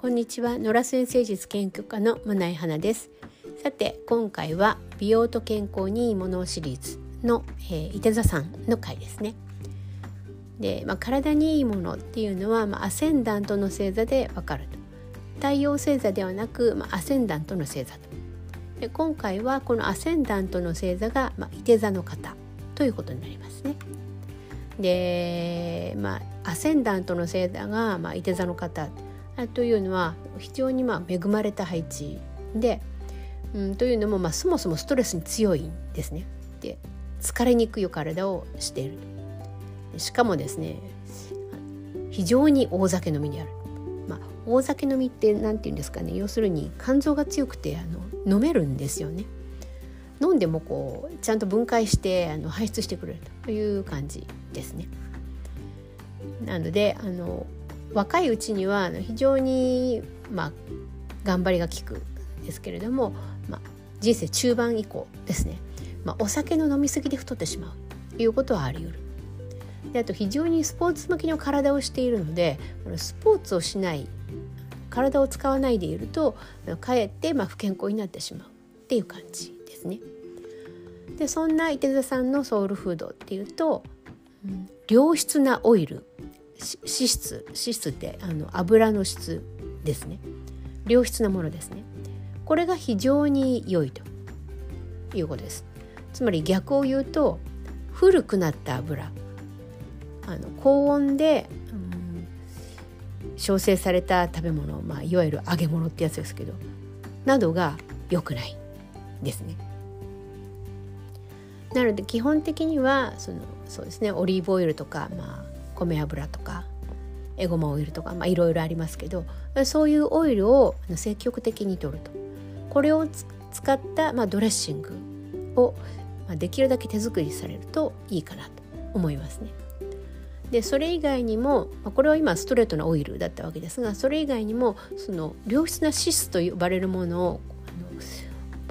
こんにちは。野良先生術研究家の村井花です。さて今回は美容と健康にいいものシリーズの、えー、伊手座さんの回ですね。で、まあ、体にいいものっていうのは、まあ、アセンダントの星座でわかると。太陽星座ではなく、まあ、アセンダントの星座と。で今回はこのアセンダントの星座が、まあ、伊手座の方ということになりますね。でまあアセンダントの星座が、まあ、伊手座の方というのは非常にまあ恵まれた配置で、うん、というのも、まあ、そもそもストレスに強いんですね。で疲れにくい体をしているしかもですね非常に大酒飲みにある、まあ、大酒飲みって何て言うんですかね要するに肝臓が強くてあの飲めるんですよね。飲んでもこうちゃんと分解してあの排出してくれるという感じですね。なのであの若いうちには非常に、まあ、頑張りが効くんですけれども、まあ、人生中盤以降ですね、まあ、お酒の飲み過ぎで太ってしまうということはあり得る。であと非常にスポーツ向きの体をしているのでスポーツをしない体を使わないでいるとかえってまあ不健康になってしまうっていう感じですね。でそんな伊手座さんのソウルフードっていうと、良質なオイル脂質脂質ってあの油の質ですね。良質なものですね。これが非常に良いということです。つまり逆を言うと古くなった油あの高温で、うん、焼成された食べ物、まあ、いわゆる揚げ物ってやつですけどなどが良くないですね。なので基本的にはそのそうですねオリーブオイルとか、まあ、米油とかエゴマオイルとか、いろいろありますけどそういうオイルを積極的に取るとこれを使った、まあ、ドレッシングを、まあ、できるだけ手作りされるといいかなと思いますね。でそれ以外にもまこれは今ストレートなオイルだったわけですがそれ以外にもその良質な脂質と呼ばれるものを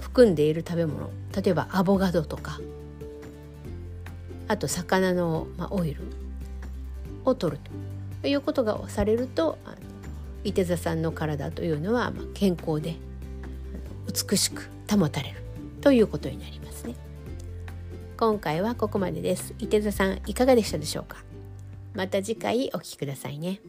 含んでいる食べ物例えばアボカドとかあと魚の、まオイルを取るということがされると伊手座さんの体というのは、ま健康で美しく保たれるということになりますね。今回はここまでです。伊手座さんいかがでしたでしょうか？また次回お聴きくださいね。